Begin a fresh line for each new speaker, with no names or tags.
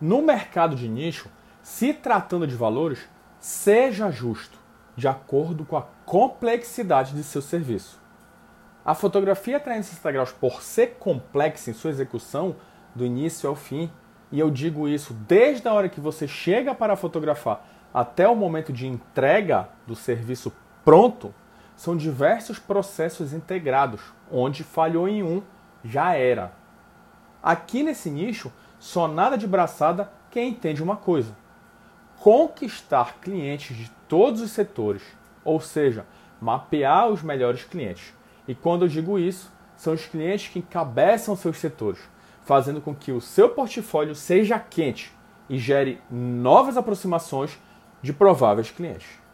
No mercado de nicho, se tratando de valores, seja justo, de acordo com a complexidade de seu serviço. A fotografia 360 graus, por ser complexa em sua execução, do início ao fim, e eu digo isso desde a hora que você chega para fotografar até o momento de entrega do serviço pronto, são diversos processos integrados, onde falhou em um, já era. Aqui nesse nicho, só nada de braçada quem entende uma coisa: conquistar clientes de todos os setores, ou seja, mapear os melhores clientes. E quando eu digo isso, são os clientes que encabeçam seus setores, fazendo com que o seu portfólio seja quente e gere novas aproximações de prováveis clientes.